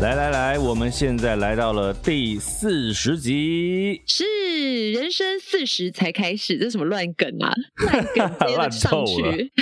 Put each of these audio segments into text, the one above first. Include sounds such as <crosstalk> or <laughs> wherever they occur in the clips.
来来来，我们现在来到了第四十集，是人生四十才开始，这什么乱梗啊？<laughs> 乱梗接了上去，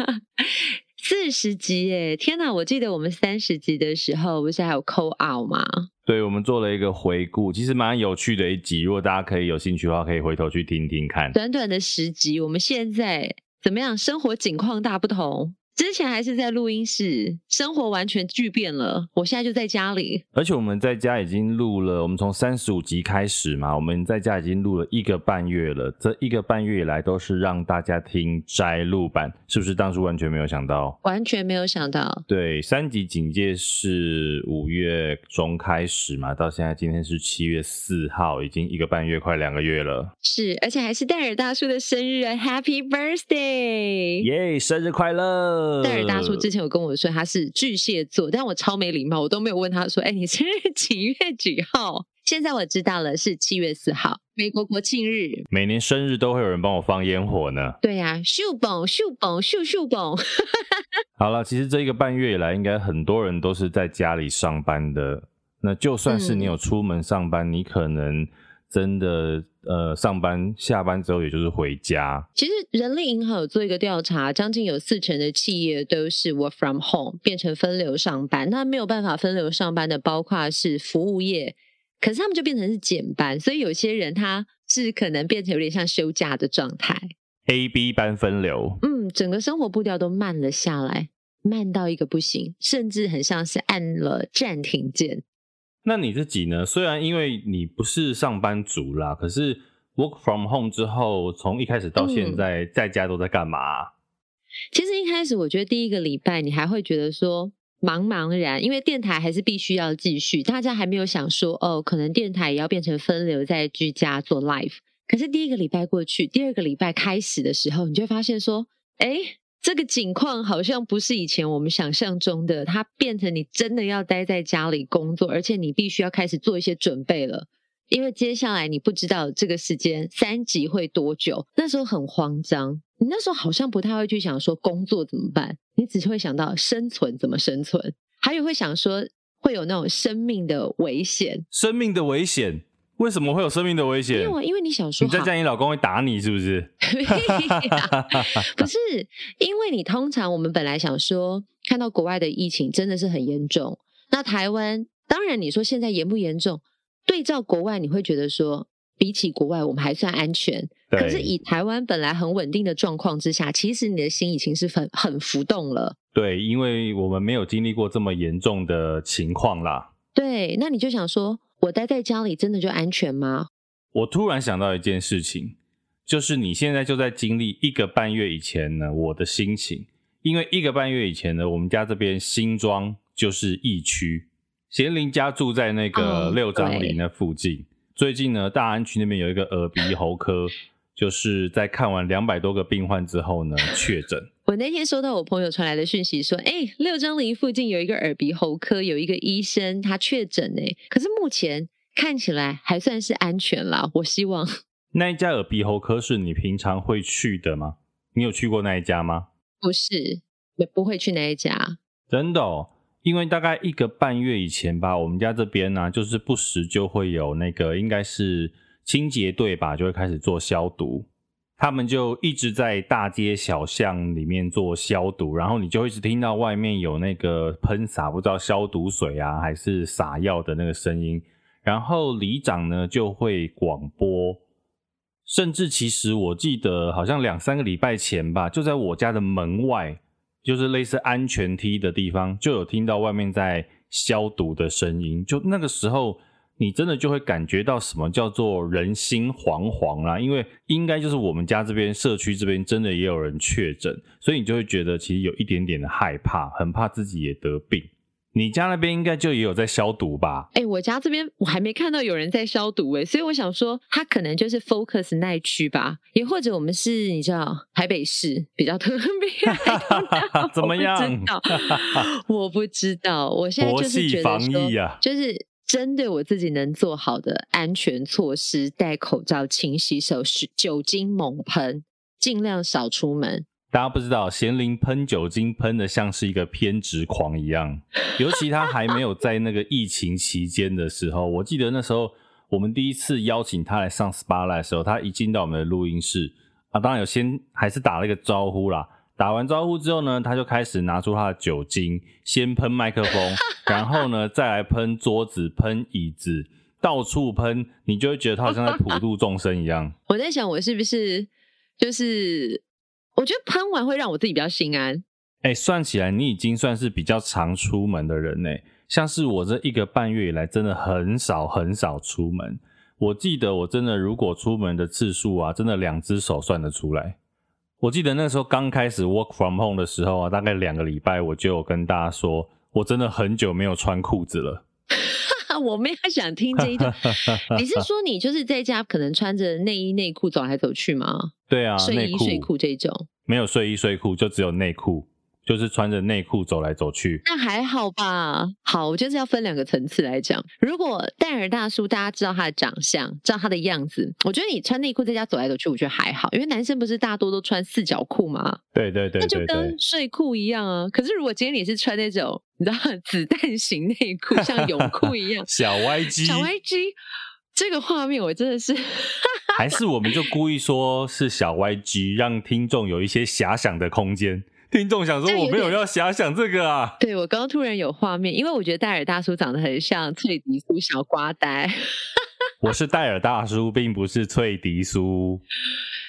<laughs> 四十集耶！天哪，我记得我们三十集的时候不是还有 call out 吗？对，我们做了一个回顾，其实蛮有趣的一集，如果大家可以有兴趣的话，可以回头去听听看。短短的十集，我们现在怎么样？生活景况大不同。之前还是在录音室，生活完全巨变了。我现在就在家里，而且我们在家已经录了，我们从三十五集开始嘛，我们在家已经录了一个半月了。这一个半月以来都是让大家听摘录版，是不是当初完全没有想到？完全没有想到。对，三级警戒是五月中开始嘛，到现在今天是七月四号，已经一个半月，快两个月了。是，而且还是戴尔大叔的生日啊！Happy birthday！耶，yeah, 生日快乐！戴尔大叔之前有跟我说他是巨蟹座，但我超没礼貌，我都没有问他说：“哎、欸，你生日几月几号？”现在我知道了，是七月四号，美国国庆日。每年生日都会有人帮我放烟火呢。对呀、啊，咻嘣咻嘣咻咻嘣。<laughs> 好了，其实这一个半月以来，应该很多人都是在家里上班的。那就算是你有出门上班，嗯、你可能。真的，呃，上班下班之后，也就是回家。其实人力银行有做一个调查，将近有四成的企业都是 work from home 变成分流上班。那没有办法分流上班的，包括是服务业，可是他们就变成是减班，所以有些人他是可能变成有点像休假的状态。A、B 班分流，嗯，整个生活步调都慢了下来，慢到一个不行，甚至很像是按了暂停键。那你自己呢？虽然因为你不是上班族啦，可是 work from home 之后，从一开始到现在，嗯、在家都在干嘛？其实一开始我觉得第一个礼拜你还会觉得说茫茫然，因为电台还是必须要继续，大家还没有想说哦，可能电台也要变成分流在居家做 live。可是第一个礼拜过去，第二个礼拜开始的时候，你就会发现说，哎。这个景况好像不是以前我们想象中的，它变成你真的要待在家里工作，而且你必须要开始做一些准备了，因为接下来你不知道这个时间三级会多久。那时候很慌张，你那时候好像不太会去想说工作怎么办，你只是会想到生存怎么生存，还有会想说会有那种生命的危险，生命的危险。为什么会有生命的危险？因为因为你想说，你在家，你老公会打你是不是？<laughs> 不是，因为你通常我们本来想说，看到国外的疫情真的是很严重，那台湾当然你说现在严不严重？对照国外，你会觉得说，比起国外我们还算安全。可是以台湾本来很稳定的状况之下，其实你的心已经是很很浮动了。对，因为我们没有经历过这么严重的情况啦。对，那你就想说。我待在家里真的就安全吗？我突然想到一件事情，就是你现在就在经历一个半月以前呢，我的心情。因为一个半月以前呢，我们家这边新庄就是疫区，贤玲家住在那个六张犁那附近。哦、最近呢，大安区那边有一个耳鼻喉科。就是在看完两百多个病患之后呢，确诊。我那天收到我朋友传来的讯息说，哎、欸，六张犁附近有一个耳鼻喉科，有一个医生他确诊哎，可是目前看起来还算是安全啦。我希望 <laughs> 那一家耳鼻喉科是你平常会去的吗？你有去过那一家吗？不是，也不会去那一家。真的哦，因为大概一个半月以前吧，我们家这边呢、啊，就是不时就会有那个，应该是。清洁队吧，就会开始做消毒，他们就一直在大街小巷里面做消毒，然后你就一直听到外面有那个喷洒，不知道消毒水啊还是洒药的那个声音，然后里长呢就会广播，甚至其实我记得好像两三个礼拜前吧，就在我家的门外，就是类似安全梯的地方，就有听到外面在消毒的声音，就那个时候。你真的就会感觉到什么叫做人心惶惶啦，因为应该就是我们家这边社区这边真的也有人确诊，所以你就会觉得其实有一点点的害怕，很怕自己也得病。你家那边应该就也有在消毒吧？哎、欸，我家这边我还没看到有人在消毒哎、欸，所以我想说他可能就是 focus 那一区吧，也或者我们是你知道台北市比较特别，<laughs> 怎么样？我不知道，我现在就是觉得说，防疫啊、就是。针对我自己能做好的安全措施，戴口罩、勤洗手、酒精猛喷，尽量少出门。大家不知道，贤玲喷酒精喷的像是一个偏执狂一样。尤其他还没有在那个疫情期间的时候，我记得那时候我们第一次邀请他来上 SPA 的时候，他一进到我们的录音室啊，当然有先还是打了一个招呼啦。打完招呼之后呢，他就开始拿出他的酒精，先喷麦克风，<laughs> 然后呢再来喷桌子、喷椅子，到处喷，你就会觉得他好像在普度众生一样。<laughs> 我在想，我是不是就是？我觉得喷完会让我自己比较心安。哎、欸，算起来你已经算是比较常出门的人呢。像是我这一个半月以来，真的很少很少出门。我记得我真的如果出门的次数啊，真的两只手算得出来。我记得那时候刚开始 work from home 的时候啊，大概两个礼拜，我就有跟大家说，我真的很久没有穿裤子了。<laughs> 我没有想听这一段。<laughs> 你是说你就是在家可能穿着内衣内裤走来走去吗？对啊，睡衣睡裤这种没有睡衣睡裤，就只有内裤，就是穿着内裤走来走去。那还好吧。好，我就是要分两个层次来讲。如果戴尔大叔大家知道他的长相，知道他的样子，我觉得你穿内裤在家走来走去，我觉得还好，因为男生不是大多都穿四角裤吗？对对对，那就跟睡裤一样啊。可是如果今天你是穿那种你知道子弹型内裤，像泳裤一样，<laughs> 小 YG，小 YG。这个画面我真的是，还是我们就故意说是小 YG，让听众有一些遐想的空间。<laughs> 听众想说我没有要遐想这个啊。对，我刚刚突然有画面，因为我觉得戴尔大叔长得很像翠迪苏小瓜呆。<laughs> 我是戴尔大叔，并不是翠迪苏。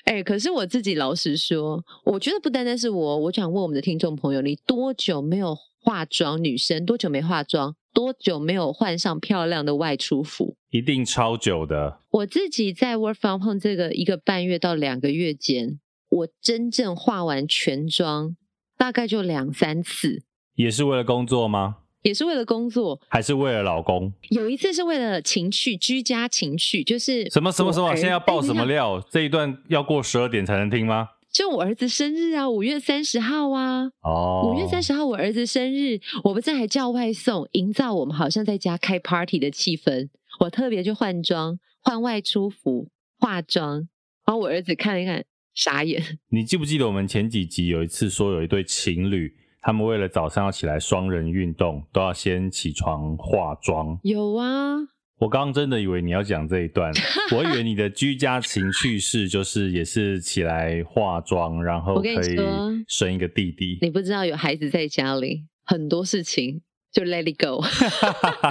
哎、欸，可是我自己老实说，我觉得不单单是我，我想问我们的听众朋友，你多久没有化妆？女生多久没化妆？多久没有换上漂亮的外出服？一定超久的。我自己在 work from home 这个一个半月到两个月间，我真正化完全妆大概就两三次。也是为了工作吗？也是为了工作，还是为了老公？有一次是为了情趣，居家情趣，就是什么什么什么？现在要爆什么料？欸、这一段要过十二点才能听吗？就我儿子生日啊，五月三十号啊。哦，五月三十号我儿子生日，我不是还叫外送，营造我们好像在家开 party 的气氛。我特别去换装，换外出服，化妆，然后我儿子看了一看，傻眼。<laughs> 你记不记得我们前几集有一次说有一对情侣，他们为了早上要起来双人运动，都要先起床化妆？有啊。我刚刚真的以为你要讲这一段，<laughs> 我以为你的居家情趣事就是也是起来化妆，然后可以生一个弟弟。你不知道有孩子在家里，很多事情就 let it go。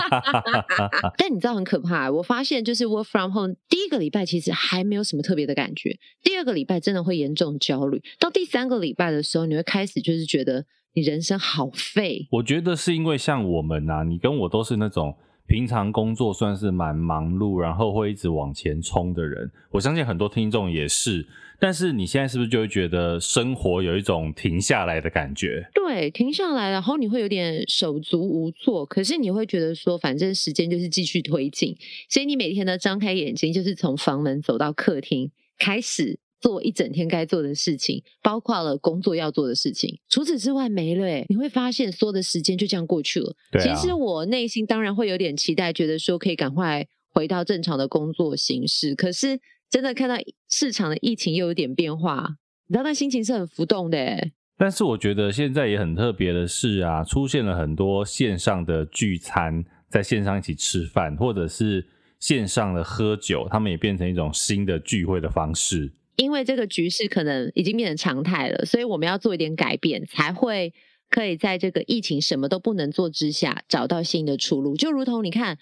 <laughs> 但你知道很可怕，我发现就是 work from home 第一个礼拜其实还没有什么特别的感觉，第二个礼拜真的会严重焦虑，到第三个礼拜的时候，你会开始就是觉得你人生好废。我觉得是因为像我们啊，你跟我都是那种。平常工作算是蛮忙碌，然后会一直往前冲的人，我相信很多听众也是。但是你现在是不是就会觉得生活有一种停下来的感觉？对，停下来，然后你会有点手足无措。可是你会觉得说，反正时间就是继续推进，所以你每天呢，张开眼睛，就是从房门走到客厅，开始。做一整天该做的事情，包括了工作要做的事情。除此之外没了欸，你会发现所有的时间就这样过去了。其实我内心当然会有点期待，觉得说可以赶快回到正常的工作形式。可是真的看到市场的疫情又有点变化，你知道那心情是很浮动的欸。但是我觉得现在也很特别的是啊，出现了很多线上的聚餐，在线上一起吃饭，或者是线上的喝酒，他们也变成一种新的聚会的方式。因为这个局势可能已经变成常态了，所以我们要做一点改变，才会可以在这个疫情什么都不能做之下，找到新的出路。就如同你看，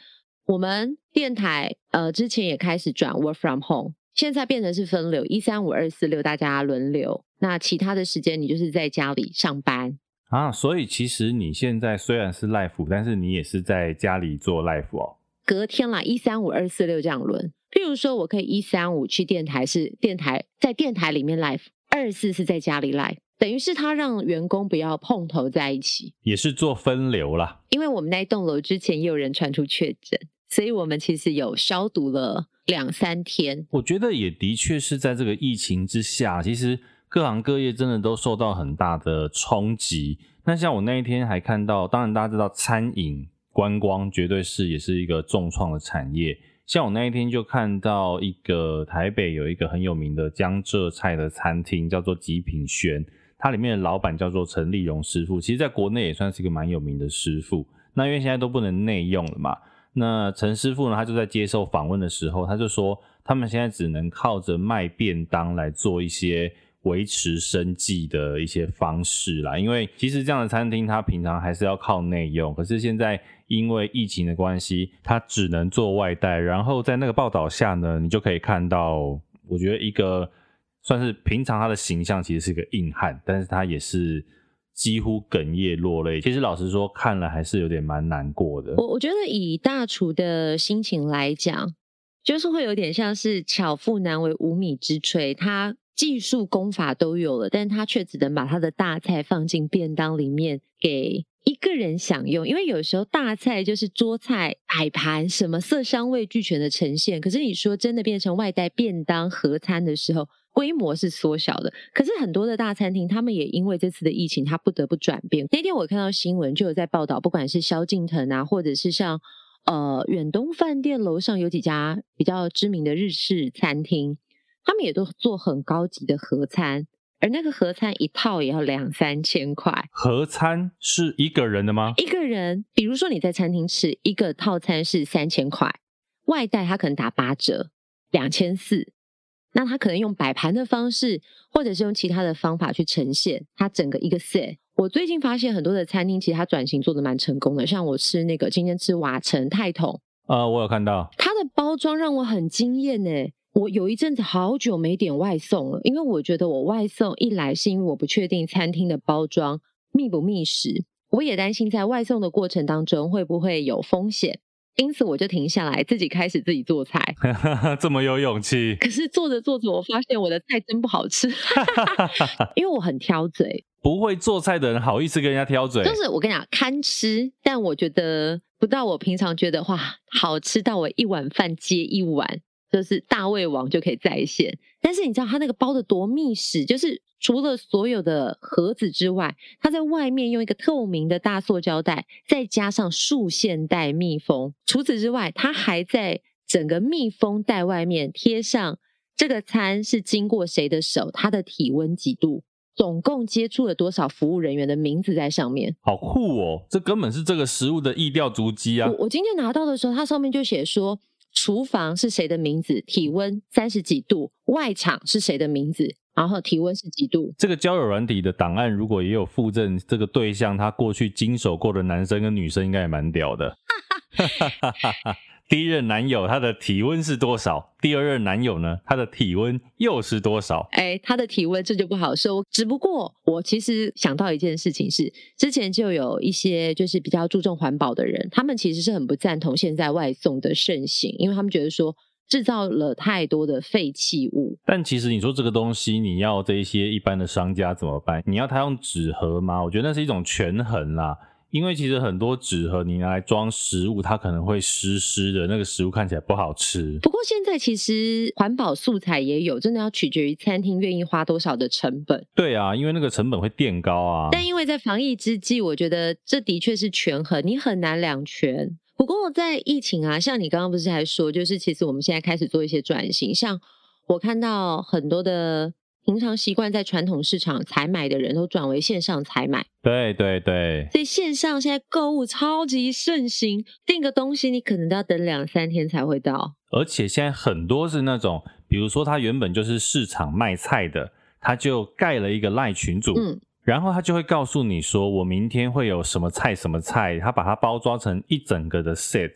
我们电台呃之前也开始转 work from home，现在变成是分流，一三五二四六大家轮流，那其他的时间你就是在家里上班啊。所以其实你现在虽然是 life，但是你也是在家里做 life 哦。隔天啦，一三五二四六这样轮。譬如说，我可以一三五去电台，是电台在电台里面 live，二四是在家里 live，等于是他让员工不要碰头在一起，也是做分流啦。因为我们那栋楼之前也有人传出确诊，所以我们其实有消毒了两三天。我觉得也的确是在这个疫情之下，其实各行各业真的都受到很大的冲击。那像我那一天还看到，当然大家知道餐饮观光绝对是也是一个重创的产业。像我那一天就看到一个台北有一个很有名的江浙菜的餐厅，叫做极品轩。它里面的老板叫做陈立荣师傅，其实在国内也算是一个蛮有名的师傅。那因为现在都不能内用了嘛，那陈师傅呢，他就在接受访问的时候，他就说他们现在只能靠着卖便当来做一些维持生计的一些方式啦。因为其实这样的餐厅，它平常还是要靠内用，可是现在因为疫情的关系，它只能做外带。然后在那个报道下呢，你就可以看到，我觉得一个。算是平常他的形象其实是一个硬汉，但是他也是几乎哽咽落泪。其实老实说，看了还是有点蛮难过的。我我觉得以大厨的心情来讲，就是会有点像是巧妇难为无米之炊，他技术功法都有了，但他却只能把他的大菜放进便当里面给一个人享用。因为有时候大菜就是桌菜摆盘什么色香味俱全的呈现，可是你说真的变成外带便当合餐的时候。规模是缩小的，可是很多的大餐厅，他们也因为这次的疫情，他不得不转变。那天我看到新闻，就有在报道，不管是萧敬腾啊，或者是像呃远东饭店楼上有几家比较知名的日式餐厅，他们也都做很高级的合餐，而那个合餐一套也要两三千块。合餐是一个人的吗？一个人，比如说你在餐厅吃一个套餐是三千块，外带他可能打八折，两千四。那他可能用摆盘的方式，或者是用其他的方法去呈现他整个一个 set。我最近发现很多的餐厅其实它转型做的蛮成功的，像我吃那个今天吃瓦城泰统，呃，我有看到它的包装让我很惊艳诶。我有一阵子好久没点外送了，因为我觉得我外送一来是因为我不确定餐厅的包装密不密实，我也担心在外送的过程当中会不会有风险。因此我就停下来，自己开始自己做菜。<laughs> 这么有勇气。可是做着做着，我发现我的菜真不好吃，<laughs> 因为我很挑嘴。不会做菜的人好意思跟人家挑嘴？就是我跟你讲，堪吃，但我觉得不到我平常觉得哇，好吃到我一碗饭接一碗。就是大胃王就可以再现，但是你知道它那个包的多密实，就是除了所有的盒子之外，它在外面用一个透明的大塑胶袋，再加上束线带密封。除此之外，它还在整个密封袋外面贴上这个餐是经过谁的手，它的体温几度，总共接触了多少服务人员的名字在上面。好酷哦！这根本是这个食物的意调足迹啊！我我今天拿到的时候，它上面就写说。厨房是谁的名字？体温三十几度。外场是谁的名字？然后体温是几度？这个交友软体的档案如果也有附赠这个对象，他过去经手过的男生跟女生，应该也蛮屌的。<laughs> 第一任男友他的体温是多少？第二任男友呢？他的体温又是多少？哎，他的体温这就不好说。只不过我其实想到一件事情是，之前就有一些就是比较注重环保的人，他们其实是很不赞同现在外送的盛行，因为他们觉得说制造了太多的废弃物。但其实你说这个东西，你要这一些一般的商家怎么办？你要他用纸盒吗？我觉得那是一种权衡啦。因为其实很多纸盒你拿来装食物，它可能会湿湿的，那个食物看起来不好吃。不过现在其实环保素材也有，真的要取决于餐厅愿意花多少的成本。对啊，因为那个成本会垫高啊。但因为在防疫之际，我觉得这的确是权衡，你很难两全。不过在疫情啊，像你刚刚不是还说，就是其实我们现在开始做一些转型，像我看到很多的。平常习惯在传统市场采买的人都转为线上采买，对对对，所以线上现在购物超级盛行，订个东西你可能都要等两三天才会到。而且现在很多是那种，比如说他原本就是市场卖菜的，他就盖了一个赖群组，嗯，然后他就会告诉你说，我明天会有什么菜什么菜，他把它包装成一整个的 set。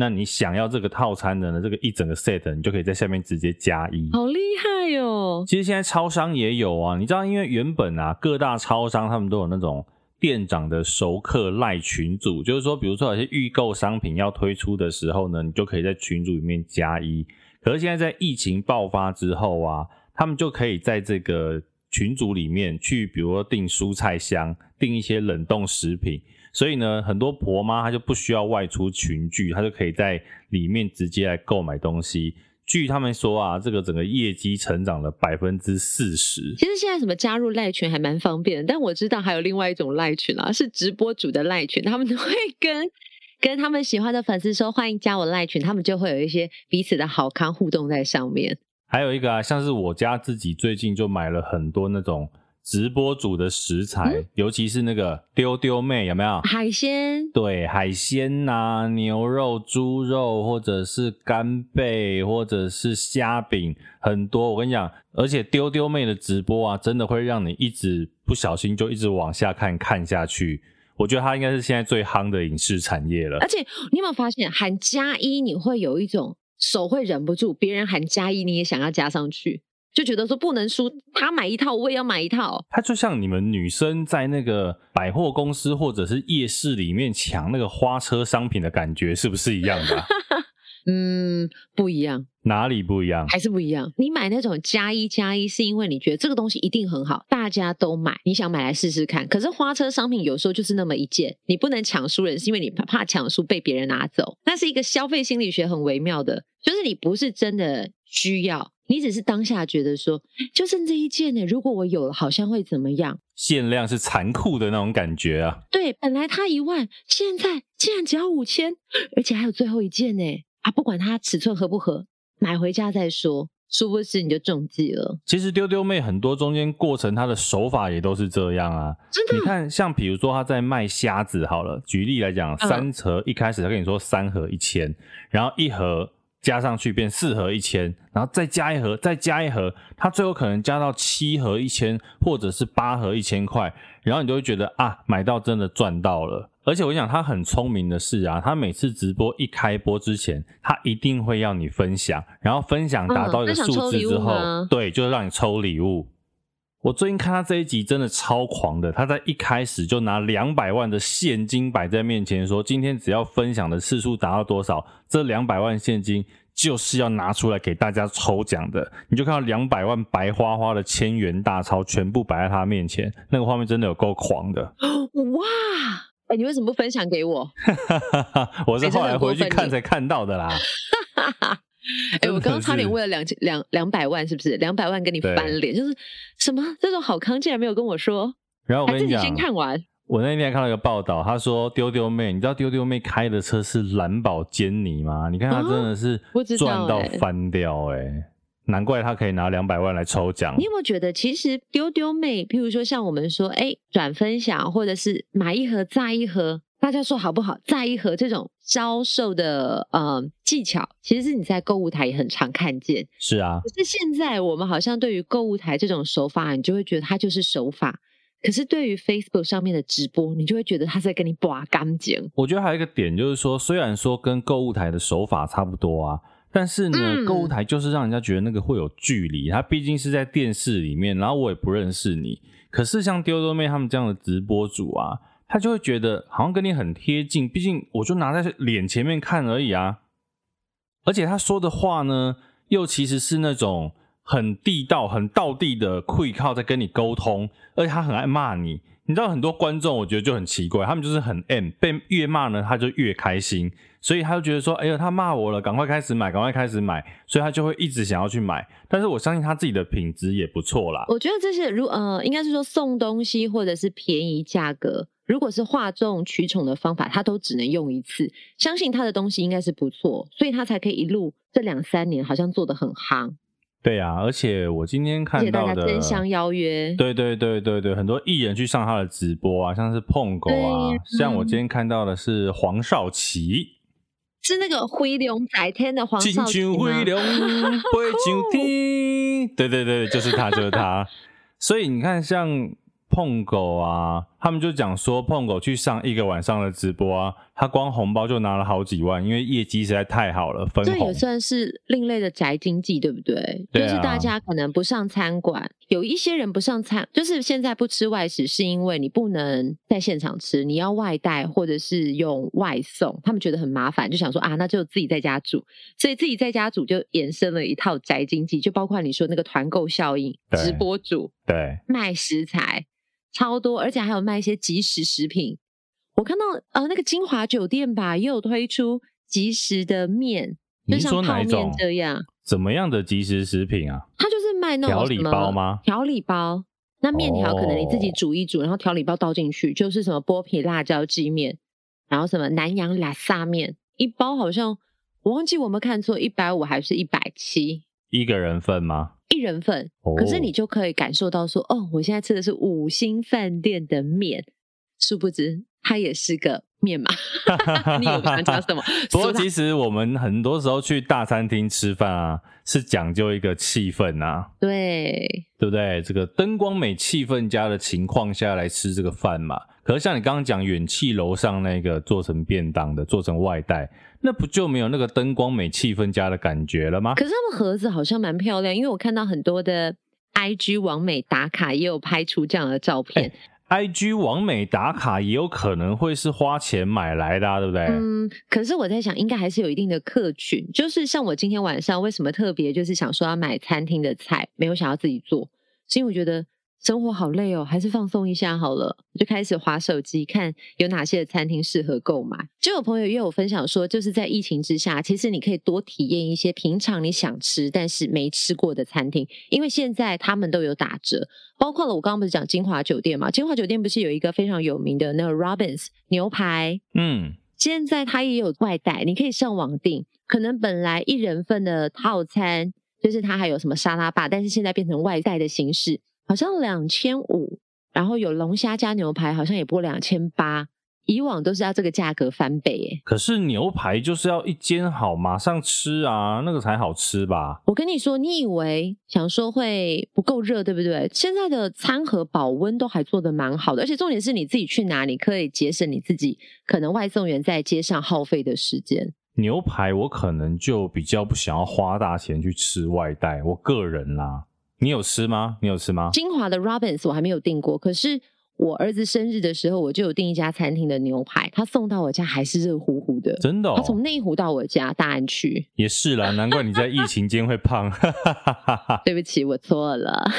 那你想要这个套餐的呢？这个一整个 set，你就可以在下面直接加一，好厉害哟！其实现在超商也有啊，你知道，因为原本啊，各大超商他们都有那种店长的熟客赖群组，就是说，比如说有些预购商品要推出的时候呢，你就可以在群组里面加一。可是现在在疫情爆发之后啊，他们就可以在这个群组里面去，比如说订蔬菜箱，订一些冷冻食品。所以呢，很多婆妈她就不需要外出群聚，她就可以在里面直接来购买东西。据他们说啊，这个整个业绩成长了百分之四十。其实现在什么加入赖群还蛮方便的，但我知道还有另外一种赖群啊，是直播主的赖群，他们都会跟跟他们喜欢的粉丝说欢迎加我赖群，他们就会有一些彼此的好康互动在上面。还有一个啊，像是我家自己最近就买了很多那种。直播组的食材，嗯、尤其是那个丢丢妹，有没有海鲜？对，海鲜呐、啊，牛肉、猪肉，或者是干贝，或者是虾饼，很多。我跟你讲，而且丢丢妹的直播啊，真的会让你一直不小心就一直往下看，看下去。我觉得它应该是现在最夯的影视产业了。而且你有没有发现，喊加一，你会有一种手会忍不住，别人喊加一，你也想要加上去。就觉得说不能输，他买一套我也要买一套。他就像你们女生在那个百货公司或者是夜市里面抢那个花车商品的感觉，是不是一样的啊？<laughs> 嗯，不一样。哪里不一样？还是不一样。你买那种加一加一，是因为你觉得这个东西一定很好，大家都买，你想买来试试看。可是花车商品有时候就是那么一件，你不能抢输人，是因为你怕抢输被别人拿走。那是一个消费心理学很微妙的，就是你不是真的需要。你只是当下觉得说，就剩这一件呢，如果我有了，好像会怎么样？限量是残酷的那种感觉啊！对，本来它一万，现在竟然只要五千，而且还有最后一件呢！啊，不管它尺寸合不合，买回家再说。殊不知你就中计了。其实丢丢妹很多中间过程，她的手法也都是这样啊。真的？你看，像比如说她在卖虾子，好了，举例来讲，三盒一开始她跟你说三盒一千，然后一盒。加上去变四盒一千，然后再加一盒，再加一盒，它最后可能加到七盒一千，或者是八盒一千块，然后你就会觉得啊，买到真的赚到了。而且我想他很聪明的是啊，他每次直播一开播之前，他一定会要你分享，然后分享达到一个数字之后，嗯、对，就是让你抽礼物。我最近看他这一集真的超狂的，他在一开始就拿两百万的现金摆在面前，说今天只要分享的次数达到多少，这两百万现金就是要拿出来给大家抽奖的。你就看到两百万白花花的千元大钞全部摆在他面前，那个画面真的有够狂的。<gasps> 哇！哎、欸，你为什么不分享给我？<laughs> 我是后来回去看才看到的啦。<laughs> 哎、欸，我刚刚差点为了两千两两百万，是不是两百万跟你翻脸？就是什么这种好康竟然没有跟我说。然后我跟你讲，先看完。我那天看到一个报道，他说丢丢妹，你知道丢丢妹开的车是蓝宝坚尼吗？你看他真的是赚到翻掉哎、欸欸，难怪他可以拿两百万来抽奖。你有没有觉得，其实丢丢妹，譬如说像我们说，哎、欸，转分享或者是买一盒再一盒。大家说好不好？再一盒这种销售的呃技巧，其实是你在购物台也很常看见。是啊，可是现在我们好像对于购物台这种手法，你就会觉得它就是手法。可是对于 Facebook 上面的直播，你就会觉得他在跟你拔干净。我觉得还有一个点就是说，虽然说跟购物台的手法差不多啊，但是呢，嗯、购物台就是让人家觉得那个会有距离。它毕竟是在电视里面，然后我也不认识你。可是像丢丢妹他们这样的直播主啊。他就会觉得好像跟你很贴近，毕竟我就拿在脸前面看而已啊。而且他说的话呢，又其实是那种很地道、很道地的会靠在跟你沟通，而且他很爱骂你。你知道很多观众，我觉得就很奇怪，他们就是很 M，被越骂呢，他就越开心，所以他就觉得说，哎呦，他骂我了，赶快开始买，赶快开始买，所以他就会一直想要去买。但是我相信他自己的品质也不错啦。我觉得这些如呃，应该是说送东西或者是便宜价格。如果是哗众取宠的方法，他都只能用一次。相信他的东西应该是不错，所以他才可以一路这两三年好像做得很夯。对啊，而且我今天看到的，争相邀约，对对对对对，很多艺人去上他的直播啊，像是碰狗啊，像我今天看到的是黄少祺，是那个灰龙在天的黄少祺吗？<laughs> 飞龙对对对，就是他，就是他。所以你看，像。碰狗啊，他们就讲说碰狗去上一个晚上的直播啊，他光红包就拿了好几万，因为业绩实在太好了，分红。这也算是另类的宅经济，对不对？对啊。就是大家可能不上餐馆，有一些人不上餐，就是现在不吃外食，是因为你不能在现场吃，你要外带或者是用外送，他们觉得很麻烦，就想说啊，那就自己在家煮，所以自己在家煮就延伸了一套宅经济，就包括你说那个团购效应，直播主对卖食材。超多，而且还有卖一些即食食品。我看到呃，那个金华酒店吧，也有推出即食的面，就像泡面这样。怎么样的即食食品啊？它就是卖那种调理包吗？调理包。那面条可能你自己煮一煮，哦、然后调理包倒进去，就是什么剥皮辣椒鸡面，然后什么南洋拉萨面，一包好像我忘记我们看错，一百五还是一百七？一个人份吗？一人份，可是你就可以感受到说，哦，我现在吃的是五星饭店的面，殊不知它也是个面嘛。<laughs> 你有想讲什么？<laughs> 不过其实我们很多时候去大餐厅吃饭啊，是讲究一个气氛啊，对，对不对？这个灯光美、气氛佳的情况下来吃这个饭嘛。可是像你刚刚讲远气楼上那个做成便当的，做成外带。那不就没有那个灯光美、气氛佳的感觉了吗？可是他们盒子好像蛮漂亮，因为我看到很多的 IG 网美打卡也有拍出这样的照片。欸、IG 网美打卡也有可能会是花钱买来的、啊，对不对？嗯，可是我在想，应该还是有一定的客群。就是像我今天晚上为什么特别就是想说要买餐厅的菜，没有想要自己做，是因为我觉得。生活好累哦，还是放松一下好了。我就开始划手机，看有哪些的餐厅适合购买。就有朋友约我分享说，就是在疫情之下，其实你可以多体验一些平常你想吃但是没吃过的餐厅，因为现在他们都有打折。包括了我刚刚不是讲金华酒店嘛？金华酒店不是有一个非常有名的那个 Robins 牛排？嗯，现在它也有外带，你可以上网订。可能本来一人份的套餐就是它还有什么沙拉吧，但是现在变成外带的形式。好像两千五，然后有龙虾加牛排，好像也不过两千八。以往都是要这个价格翻倍耶。可是牛排就是要一煎好，马上吃啊，那个才好吃吧？我跟你说，你以为想说会不够热，对不对？现在的餐盒保温都还做的蛮好的，而且重点是你自己去拿，你可以节省你自己可能外送员在街上耗费的时间。牛排我可能就比较不想要花大钱去吃外带，我个人啦。你有吃吗？你有吃吗？金华的 Robins 我还没有订过，可是我儿子生日的时候，我就有订一家餐厅的牛排，他送到我家还是热乎乎的，真的哦。他从内湖到我家大安区，也是啦，难怪你在疫情间会胖。<laughs> 对不起，我错了。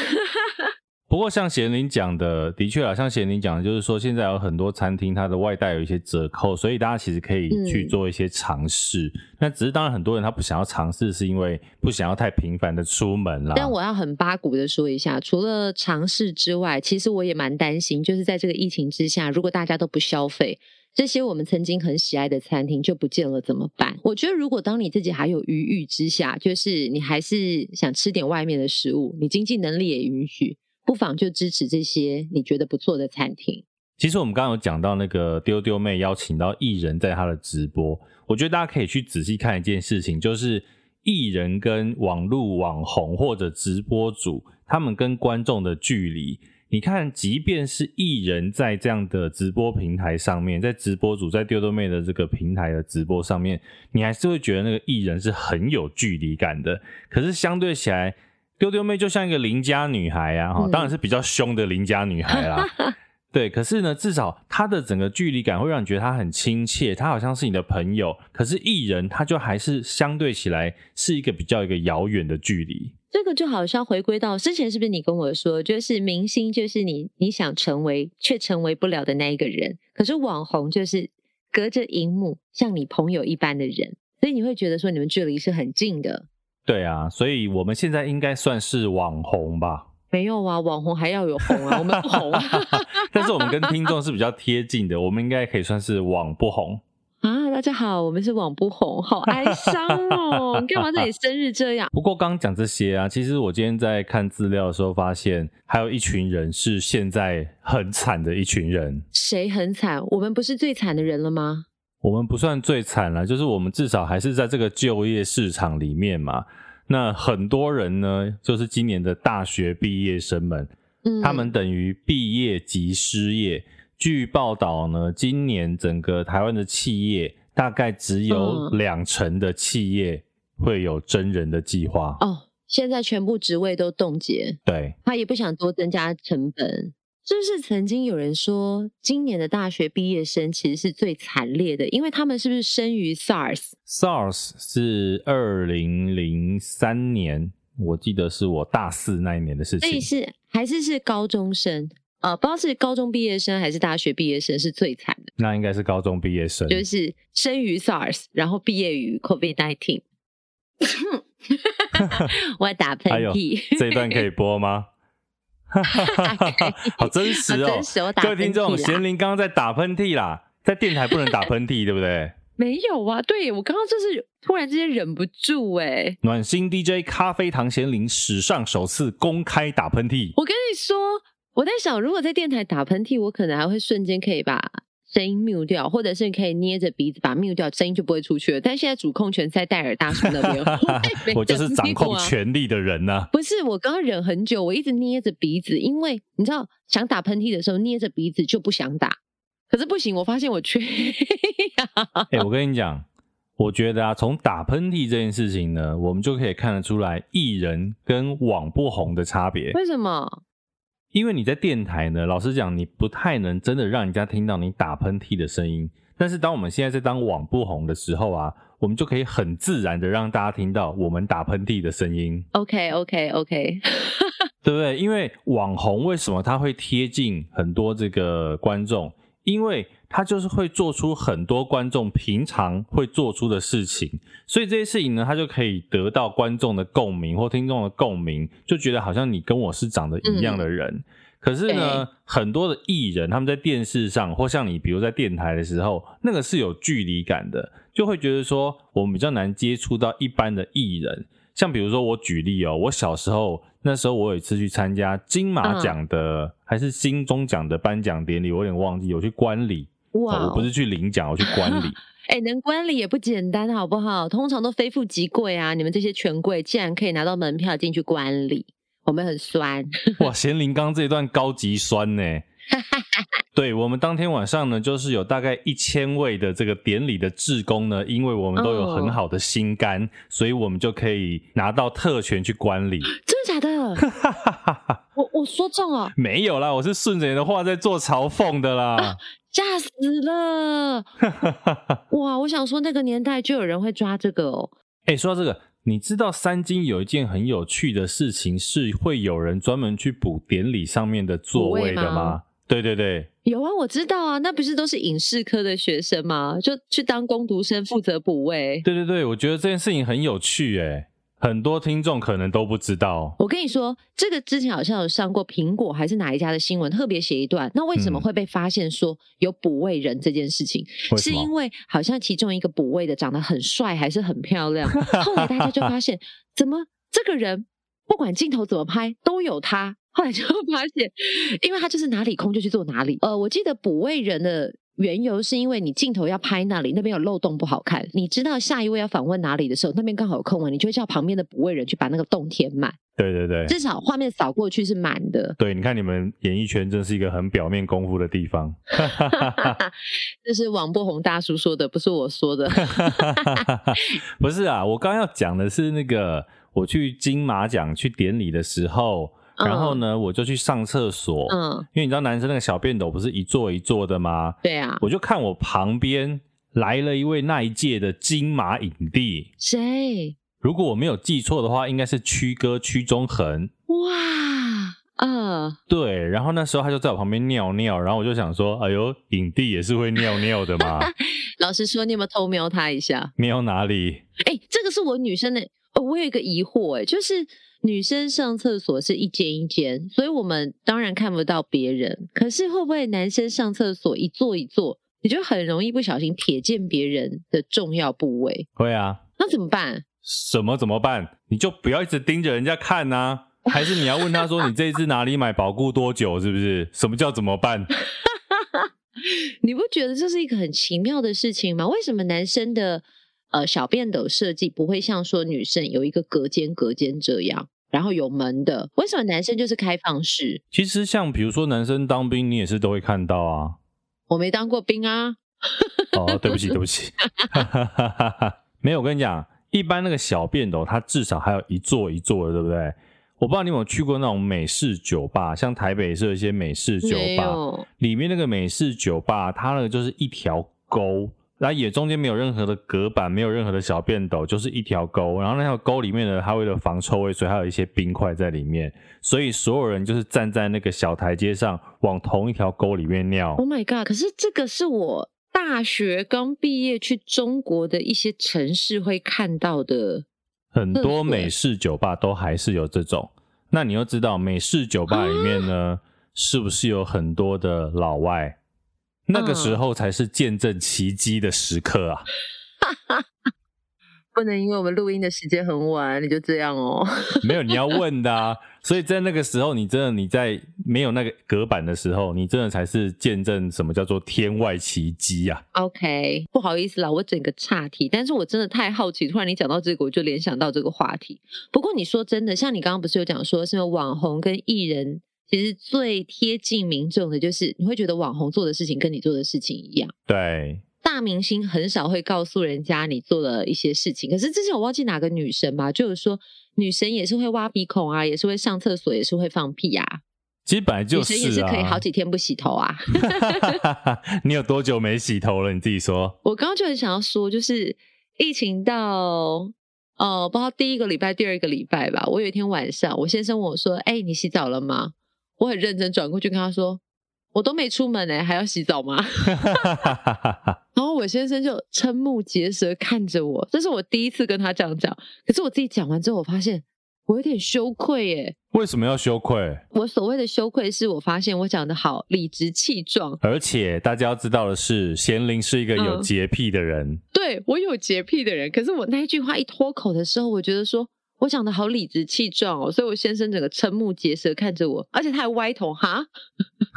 不过像贤玲讲的，的确啊，像贤玲讲的，就是说现在有很多餐厅它的外带有一些折扣，所以大家其实可以去做一些尝试。嗯、那只是当然很多人他不想要尝试，是因为不想要太频繁的出门啦。但我要很八股的说一下，除了尝试之外，其实我也蛮担心，就是在这个疫情之下，如果大家都不消费，这些我们曾经很喜爱的餐厅就不见了，怎么办？我觉得如果当你自己还有余裕之下，就是你还是想吃点外面的食物，你经济能力也允许。不妨就支持这些你觉得不错的餐厅。其实我们刚刚有讲到那个丢丢妹邀请到艺人在他的直播，我觉得大家可以去仔细看一件事情，就是艺人跟网络网红或者直播主他们跟观众的距离。你看，即便是艺人在这样的直播平台上面，在直播主在丢丢妹的这个平台的直播上面，你还是会觉得那个艺人是很有距离感的。可是相对起来，丢丢妹就像一个邻家女孩啊，哈，当然是比较凶的邻家女孩啦。嗯、<laughs> 对，可是呢，至少她的整个距离感会让你觉得她很亲切，她好像是你的朋友。可是艺人她就还是相对起来是一个比较一个遥远的距离。这个就好像回归到之前，是不是你跟我说，就是明星就是你你想成为却成为不了的那一个人，可是网红就是隔着荧幕像你朋友一般的人，所以你会觉得说你们距离是很近的。对啊，所以我们现在应该算是网红吧？没有啊，网红还要有红啊，我们不红啊。<laughs> 但是我们跟听众是比较贴近的，我们应该可以算是网不红啊。大家好，我们是网不红，好哀伤哦。你干嘛在你生日这样？<laughs> 不过刚讲这些啊，其实我今天在看资料的时候发现，还有一群人是现在很惨的一群人。谁很惨？我们不是最惨的人了吗？我们不算最惨了，就是我们至少还是在这个就业市场里面嘛。那很多人呢，就是今年的大学毕业生们，嗯，他们等于毕业即失业。据报道呢，今年整个台湾的企业大概只有两成的企业会有真人的计划。哦，现在全部职位都冻结，对，他也不想多增加成本。是不是曾经有人说，今年的大学毕业生其实是最惨烈的，因为他们是不是生于 SARS？SARS 是二零零三年，我记得是我大四那一年的事情。所以是还是是高中生？呃，不知道是高中毕业生还是大学毕业生是最惨的。那应该是高中毕业生，就是生于 SARS，然后毕业于 COVID-19。<laughs> <laughs> 我要打喷嚏，这一段可以播吗？哈哈哈哈哈！好真实哦，各位听众，贤玲刚刚在打喷嚏啦，在电台不能打喷嚏，对不对？没有啊，对，我刚刚就是突然之间忍不住哎。暖心 DJ 咖啡糖贤玲史上首次公开打喷嚏。我跟你说，我在想，如果在电台打喷嚏，我可能还会瞬间可以把声音 mute 掉，或者是你可以捏着鼻子把 mute 掉，声音就不会出去了。但现在主控权在戴尔大叔那边，<laughs> <laughs> 我就是掌控权力的人呐、啊。不是，我刚刚忍很久，我一直捏着鼻子，因为你知道，想打喷嚏的时候捏着鼻子就不想打。可是不行，我发现我缺。哎、欸，我跟你讲，我觉得啊，从打喷嚏这件事情呢，我们就可以看得出来艺人跟网不红的差别。为什么？因为你在电台呢，老实讲，你不太能真的让人家听到你打喷嚏的声音。但是当我们现在在当网不红的时候啊，我们就可以很自然的让大家听到我们打喷嚏的声音。OK，OK，OK，<laughs> 对不对？因为网红为什么他会贴近很多这个观众？因为他就是会做出很多观众平常会做出的事情，所以这些事情呢，他就可以得到观众的共鸣或听众的共鸣，就觉得好像你跟我是长得一样的人。嗯、可是呢，欸、很多的艺人他们在电视上或像你，比如在电台的时候，那个是有距离感的，就会觉得说我们比较难接触到一般的艺人。像比如说我举例哦，我小时候那时候我有一次去参加金马奖的、嗯、还是金钟奖的颁奖典礼，我有点忘记，有去观礼。哇！我不是去领奖，我去观礼。<laughs> 哎、欸，能观礼也不简单，好不好？通常都非富即贵啊！你们这些权贵，竟然可以拿到门票进去观礼，我们很酸。哇，贤林刚这一段高级酸呢。<laughs> 对，我们当天晚上呢，就是有大概一千位的这个典礼的志工呢，因为我们都有很好的心肝，oh. 所以我们就可以拿到特权去观礼。<gasps> 真的假的？<laughs> 我我说中了？没有啦，我是顺着你的话在做嘲讽的啦。吓、啊、死了！<laughs> 哇，我想说那个年代就有人会抓这个哦。哎、欸，说到这个，你知道三金有一件很有趣的事情，是会有人专门去补典礼上面的座位的吗？对对对，有啊，我知道啊，那不是都是影视科的学生吗？就去当工读生，负责补位。对对对，我觉得这件事情很有趣，诶，很多听众可能都不知道。我跟你说，这个之前好像有上过苹果还是哪一家的新闻，特别写一段。那为什么会被发现说有补位人这件事情？嗯、是因为好像其中一个补位的长得很帅，还是很漂亮。<laughs> 后来大家就发现，怎么这个人不管镜头怎么拍都有他。后来就发现，因为他就是哪里空就去做哪里。呃，我记得补位人的缘由是因为你镜头要拍那里，那边有漏洞不好看。你知道下一位要访问哪里的时候，那边刚好有空位，你就会叫旁边的补位人去把那个洞填满。对对对，至少画面扫过去是满的。对，你看你们演艺圈真是一个很表面功夫的地方。<laughs> <laughs> 这是网不红大叔说的，不是我说的。<laughs> 不是啊，我刚刚要讲的是那个。我去金马奖去典礼的时候，然后呢，嗯、我就去上厕所。嗯，因为你知道男生那个小便斗不是一座一座的吗？对啊。我就看我旁边来了一位那一届的金马影帝。谁？如果我没有记错的话，应该是曲哥曲中恒。哇，嗯，对。然后那时候他就在我旁边尿尿，然后我就想说，哎呦，影帝也是会尿尿的嘛？<laughs> 老实说，你有没有偷瞄他一下？<laughs> 瞄哪里？哎、欸，这个是我女生的。哦，我有一个疑惑，哎，就是女生上厕所是一间一间，所以我们当然看不到别人。可是会不会男生上厕所一坐一坐，你就很容易不小心瞥见别人的重要部位？会啊，那怎么办？什么怎么办？你就不要一直盯着人家看呐、啊，还是你要问他说你这一支哪里买，保固多久？是不是？什么叫怎么办？<laughs> 你不觉得这是一个很奇妙的事情吗？为什么男生的？呃，小便斗设计不会像说女生有一个隔间隔间这样，然后有门的。为什么男生就是开放式？其实像比如说男生当兵，你也是都会看到啊。我没当过兵啊。哦，对不起，对不起。<laughs> 没有，我跟你讲，一般那个小便斗，它至少还有一座一座的，对不对？我不知道你有没有去过那种美式酒吧，像台北是有一些美式酒吧，有里面那个美式酒吧，它那个就是一条沟。然后也中间没有任何的隔板，没有任何的小便斗，就是一条沟。然后那条沟里面呢，它为了防臭味，所以还有一些冰块在里面。所以所有人就是站在那个小台阶上，往同一条沟里面尿。Oh my god！可是这个是我大学刚毕业去中国的一些城市会看到的。很多美式酒吧都还是有这种。那你又知道美式酒吧里面呢，是不是有很多的老外？那个时候才是见证奇迹的时刻啊！<laughs> 不能因为我们录音的时间很晚，你就这样哦。<laughs> 没有，你要问的啊。所以在那个时候，你真的你在没有那个隔板的时候，你真的才是见证什么叫做天外奇迹呀、啊。OK，不好意思啦，我整个岔题，但是我真的太好奇，突然你讲到这个，我就联想到这个话题。不过你说真的，像你刚刚不是有讲说，是网红跟艺人，其实最贴近民众的，就是你会觉得网红做的事情跟你做的事情一样。对。大明星很少会告诉人家你做了一些事情，可是之前我忘记哪个女神嘛，就是说女神也是会挖鼻孔啊，也是会上厕所，也是会放屁啊。其实本来就是啊，女神也是可以好几天不洗头啊。<laughs> <laughs> 你有多久没洗头了？你自己说。我刚刚就很想要说，就是疫情到哦，不知道第一个礼拜、第二个礼拜吧。我有一天晚上，我先生问我说：“哎、欸，你洗澡了吗？”我很认真转过去跟他说。我都没出门呢、欸，还要洗澡吗？<laughs> 然后我先生就瞠目结舌看着我，这是我第一次跟他这样讲。可是我自己讲完之后，我发现我有点羞愧耶。为什么要羞愧？我所谓的羞愧，是我发现我讲得好理直气壮。而且大家要知道的是，贤玲是一个有洁癖的人。嗯、对，我有洁癖的人，可是我那一句话一脱口的时候，我觉得说。我讲的好理直气壮哦，所以我先生整个瞠目结舌看着我，而且他还歪头哈，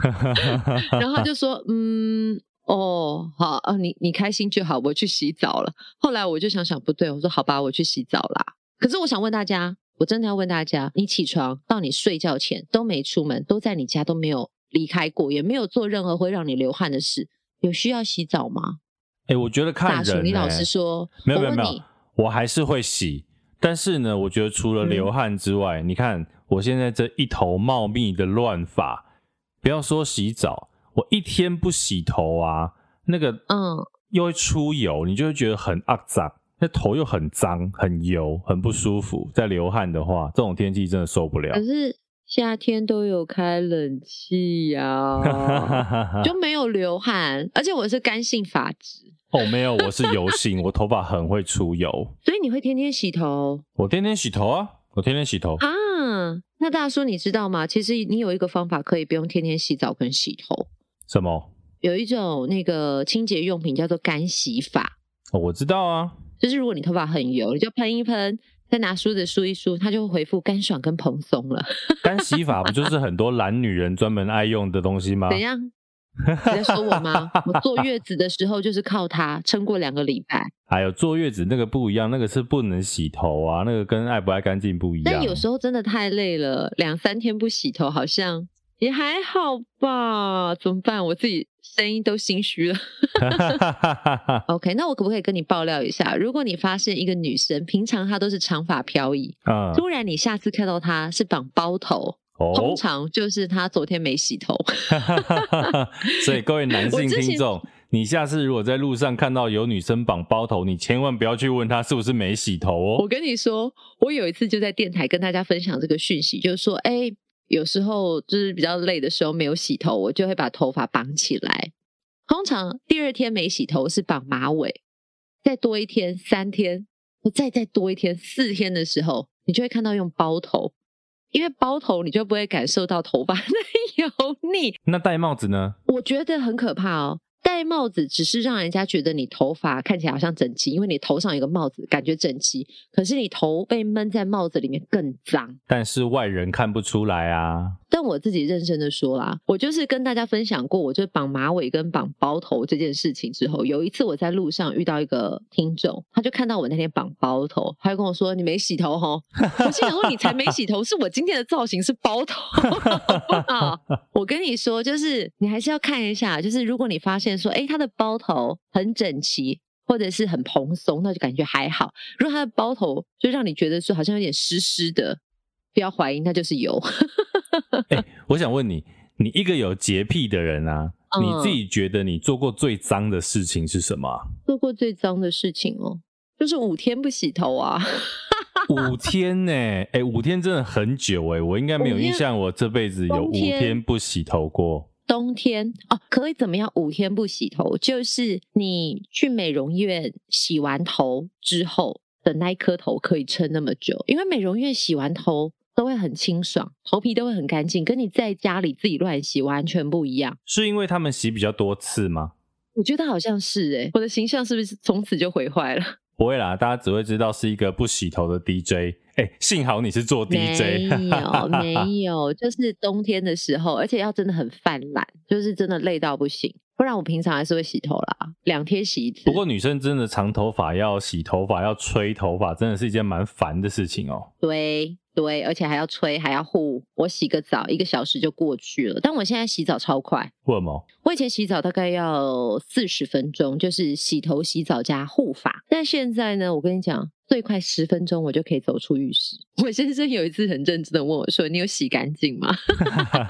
<laughs> 然后他就说：“嗯，哦，好啊，你你开心就好，我去洗澡了。”后来我就想想不对，我说：“好吧，我去洗澡啦。”可是我想问大家，我真的要问大家，你起床到你睡觉前都没出门，都在你家都没有离开过，也没有做任何会让你流汗的事，有需要洗澡吗？哎、欸，我觉得看人、欸。你老实说，没有没有没有，我还是会洗。但是呢，我觉得除了流汗之外，嗯、你看我现在这一头茂密的乱发，不要说洗澡，我一天不洗头啊，那个嗯，又会出油，你就会觉得很肮脏，那头又很脏、很油、很不舒服。在流汗的话，这种天气真的受不了。可是夏天都有开冷气呀、啊，<laughs> 就没有流汗，而且我是干性发质。哦，没有，我是油性，我头发很会出油，所以你会天天洗头？我天天洗头啊，我天天洗头啊。那大叔你知道吗？其实你有一个方法可以不用天天洗澡跟洗头。什么？有一种那个清洁用品叫做干洗法。哦，我知道啊。就是如果你头发很油，你就喷一喷，再拿梳子梳一梳，它就会恢复干爽跟蓬松了。干洗法不就是很多懒女人专门爱用的东西吗？<laughs> 怎样？你在说我吗？我坐月子的时候就是靠它撑过两个礼拜。还有坐月子那个不一样，那个是不能洗头啊，那个跟爱不爱干净不一样。但有时候真的太累了，两三天不洗头好像也还好吧？怎么办？我自己声音都心虚了。<laughs> OK，那我可不可以跟你爆料一下？如果你发现一个女生平常她都是长发飘逸，嗯，突然你下次看到她是绑包头。通常就是他昨天没洗头，<laughs> <laughs> 所以各位男性听众，你下次如果在路上看到有女生绑包头，你千万不要去问她是不是没洗头哦。我跟你说，我有一次就在电台跟大家分享这个讯息，就是说，哎，有时候就是比较累的时候没有洗头，我就会把头发绑起来。通常第二天没洗头是绑马尾，再多一天三天，我再再多一天四天的时候，你就会看到用包头。因为包头，你就不会感受到头发的 <laughs> 油腻。那戴帽子呢？我觉得很可怕哦。戴帽子只是让人家觉得你头发看起来好像整齐，因为你头上有个帽子，感觉整齐。可是你头被闷在帽子里面更脏。但是外人看不出来啊。但我自己认真的说啦，我就是跟大家分享过，我就绑马尾跟绑包头这件事情之后，有一次我在路上遇到一个听众，他就看到我那天绑包头，他就跟我说：“你没洗头齁？<laughs> ”我心想说：“你才没洗头，是我今天的造型是包头。<laughs> ”我跟你说，就是你还是要看一下，就是如果你发现。说，哎，他的包头很整齐，或者是很蓬松，那就感觉还好。如果他的包头就让你觉得说好像有点湿湿的，不要怀疑，那就是油。哎，我想问你，你一个有洁癖的人啊，嗯，你自己觉得你做过最脏的事情是什么？做过最脏的事情哦，就是五天不洗头啊。<laughs> 五天呢？哎，五天真的很久哎，我应该没有印象，我这辈子有五天不洗头过。冬天哦，可以怎么样？五天不洗头，就是你去美容院洗完头之后的那一颗头可以撑那么久，因为美容院洗完头都会很清爽，头皮都会很干净，跟你在家里自己乱洗完全不一样。是因为他们洗比较多次吗？我觉得好像是诶，我的形象是不是从此就毁坏了？不会啦，大家只会知道是一个不洗头的 DJ。哎，幸好你是做 DJ。没有 <laughs> 没有，就是冬天的时候，而且要真的很泛滥，就是真的累到不行。不然我平常还是会洗头啦，两天洗一次。不过女生真的长头发要洗头发，要吹头发，真的是一件蛮烦的事情哦。对。对，而且还要吹，还要护。我洗个澡，一个小时就过去了。但我现在洗澡超快。为什么？我以前洗澡大概要四十分钟，就是洗头、洗澡加护发。但现在呢，我跟你讲，最快十分钟我就可以走出浴室。<laughs> 我先生有一次很认真的问我说：“你有洗干净吗？”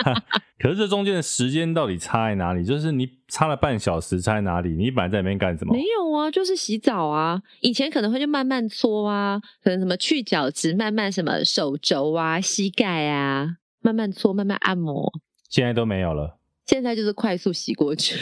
<laughs> 可是这中间的时间到底差在哪里？就是你差了半小时差在哪里？你一般在里面干什么？没有啊，就是洗澡啊。以前可能会就慢慢搓啊，可能什么去角质，慢慢什么手肘啊、膝盖啊，慢慢搓，慢慢按摩。现在都没有了。现在就是快速洗过去，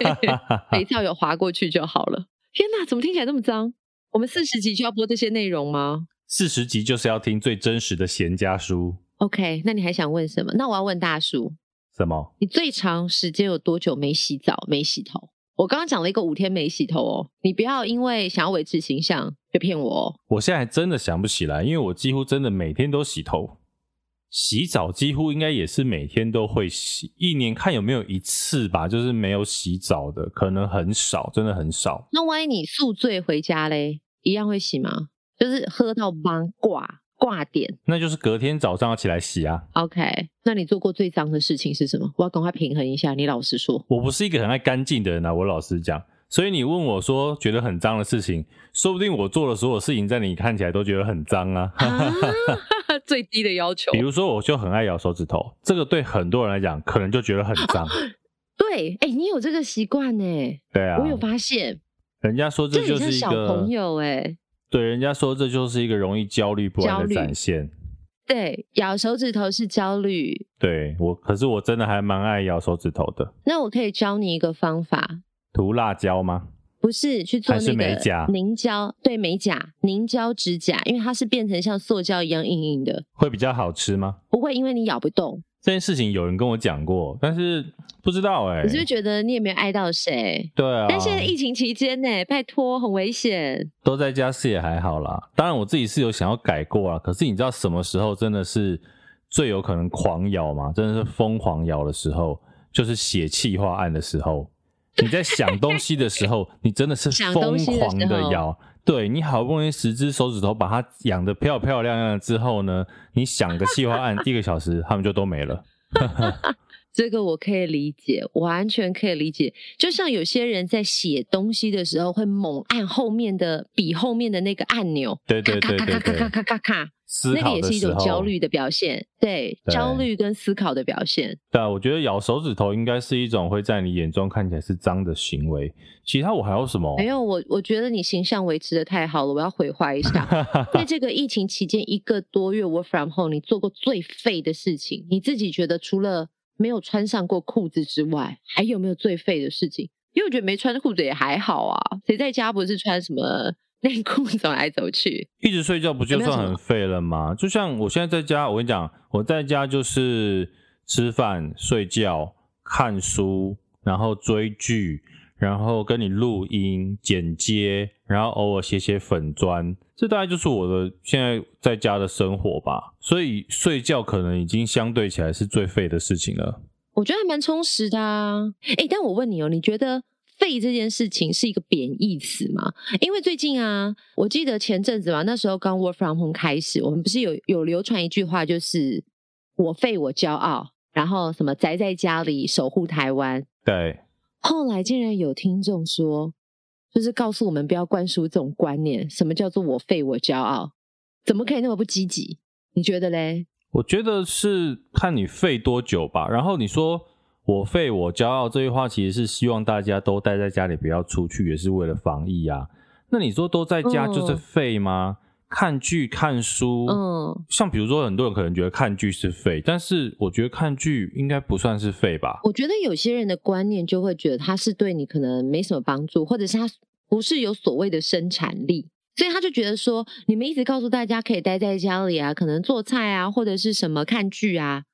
<laughs> 肥皂有滑过去就好了。天哪，怎么听起来那么脏？我们四十集就要播这些内容吗？四十集就是要听最真实的闲家书。OK，那你还想问什么？那我要问大叔。什么？你最长时间有多久没洗澡、没洗头？我刚刚讲了一个五天没洗头哦，你不要因为想要维持形象就骗我哦。我现在还真的想不起来，因为我几乎真的每天都洗头，洗澡几乎应该也是每天都会洗，一年看有没有一次吧，就是没有洗澡的，可能很少，真的很少。那万一你宿醉回家嘞，一样会洗吗？就是喝到茫挂。挂点，那就是隔天早上要起来洗啊。OK，那你做过最脏的事情是什么？我要赶快平衡一下。你老实说，我不是一个很爱干净的人啊。我老实讲，所以你问我说觉得很脏的事情，说不定我做的所有事情在你看起来都觉得很脏啊。啊 <laughs> 最低的要求，比如说我就很爱咬手指头，这个对很多人来讲可能就觉得很脏。<laughs> 对，哎、欸，你有这个习惯呢？对啊，我有发现。人家说这就是一个小朋友哎。对，人家说这就是一个容易焦虑不安的展现。对，咬手指头是焦虑。对我，可是我真的还蛮爱咬手指头的。那我可以教你一个方法。涂辣椒吗？不是，去做那个美甲凝胶。对，美甲凝胶指甲，因为它是变成像塑胶一样硬硬的。会比较好吃吗？不会，因为你咬不动。这件事情有人跟我讲过，但是不知道哎、欸。你是不是觉得你也没有爱到谁？对啊。但现在疫情期间呢，拜托，很危险。都在家是也还好啦。当然我自己是有想要改过啊，可是你知道什么时候真的是最有可能狂咬吗？真的是疯狂咬的时候，就是写企划案的时候。你在想东西的时候，你真的是疯狂的摇。对，你好不容易十只手指头把它养得漂漂亮亮之后呢，你想个计划案 <laughs> 一个小时，他们就都没了。这个我可以理解，完全可以理解。就像有些人在写东西的时候，会猛按后面的笔后面的那个按钮，对对对对对，咔咔咔咔咔咔。那个也是一种焦虑的表现，对，对焦虑跟思考的表现。对啊，我觉得咬手指头应该是一种会在你眼中看起来是脏的行为。其他我还有什么？没有，我我觉得你形象维持的太好了，我要毁坏一下。<laughs> 在这个疫情期间一个多月，work from home，你做过最废的事情？你自己觉得除了没有穿上过裤子之外，还有没有最废的事情？因为我觉得没穿裤子也还好啊，谁在家不是穿什么？内裤走来走去，<laughs> 一直睡觉不就算很废了吗？就像我现在在家，我跟你讲，我在家就是吃饭、睡觉、看书，然后追剧，然后跟你录音、剪接，然后偶尔写写粉砖，这大概就是我的现在在家的生活吧。所以睡觉可能已经相对起来是最废的事情了。我觉得还蛮充实的啊。哎，但我问你哦，你觉得？废这件事情是一个贬义词吗？因为最近啊，我记得前阵子嘛，那时候刚 work from home 开始，我们不是有有流传一句话，就是“我废我骄傲”，然后什么宅在家里守护台湾。对。后来竟然有听众说，就是告诉我们不要灌输这种观念，什么叫做“我废我骄傲”？怎么可以那么不积极？你觉得嘞？我觉得是看你废多久吧。然后你说。我废我骄傲这句话，其实是希望大家都待在家里，不要出去，也是为了防疫啊。那你说都在家就是废吗？嗯、看剧看书，嗯，像比如说很多人可能觉得看剧是废，但是我觉得看剧应该不算是废吧。我觉得有些人的观念就会觉得他是对你可能没什么帮助，或者是他不是有所谓的生产力。所以他就觉得说，你们一直告诉大家可以待在家里啊，可能做菜啊，或者是什么看剧啊。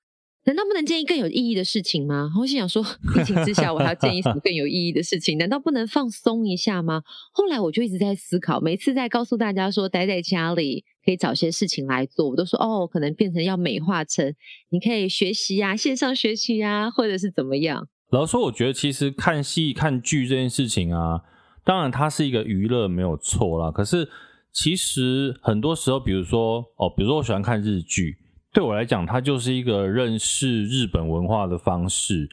难道不能建议更有意义的事情吗？我心想说，疫情之下，我还要建议什么更有意义的事情？难道不能放松一下吗？后来我就一直在思考，每次在告诉大家说待在家里可以找些事情来做，我都说哦，可能变成要美化成你可以学习呀、啊，线上学习呀、啊，或者是怎么样。老实说，我觉得其实看戏看剧这件事情啊，当然它是一个娱乐没有错啦。可是其实很多时候，比如说哦，比如说我喜欢看日剧。对我来讲，它就是一个认识日本文化的方式。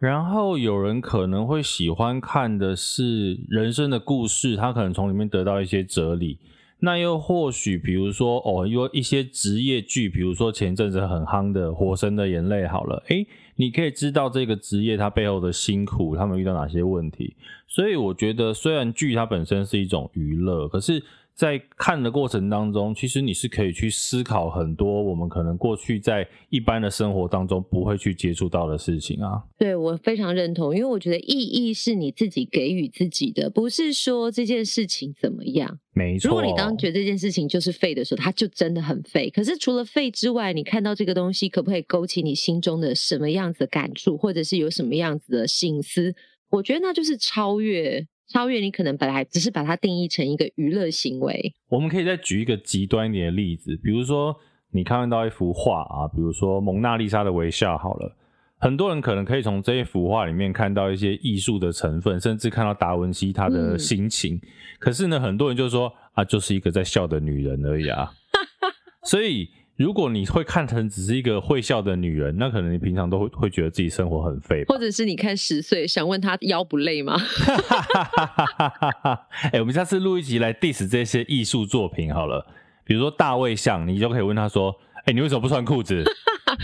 然后有人可能会喜欢看的是人生的故事，他可能从里面得到一些哲理。那又或许，比如说哦，有一些职业剧，比如说前阵子很夯的《火神的眼泪》，好了，诶，你可以知道这个职业它背后的辛苦，他们遇到哪些问题。所以我觉得，虽然剧它本身是一种娱乐，可是。在看的过程当中，其实你是可以去思考很多我们可能过去在一般的生活当中不会去接触到的事情啊。对，我非常认同，因为我觉得意义是你自己给予自己的，不是说这件事情怎么样。没错。如果你当觉得这件事情就是废的时候，它就真的很废。可是除了废之外，你看到这个东西，可不可以勾起你心中的什么样子的感触，或者是有什么样子的心思？我觉得那就是超越。超越你可能本来只是把它定义成一个娱乐行为。我们可以再举一个极端一点的例子，比如说你看到一幅画啊，比如说蒙娜丽莎的微笑，好了，很多人可能可以从这一幅画里面看到一些艺术的成分，甚至看到达文西他的心情。嗯、可是呢，很多人就说啊，就是一个在笑的女人而已啊，<laughs> 所以。如果你会看成只是一个会笑的女人，那可能你平常都会会觉得自己生活很废。或者是你看十岁，想问她腰不累吗？<laughs> <laughs> 哎、欸，我们下次录一集来 diss 这些艺术作品好了。比如说大卫像，你就可以问他说：“哎、欸，你为什么不穿裤子？”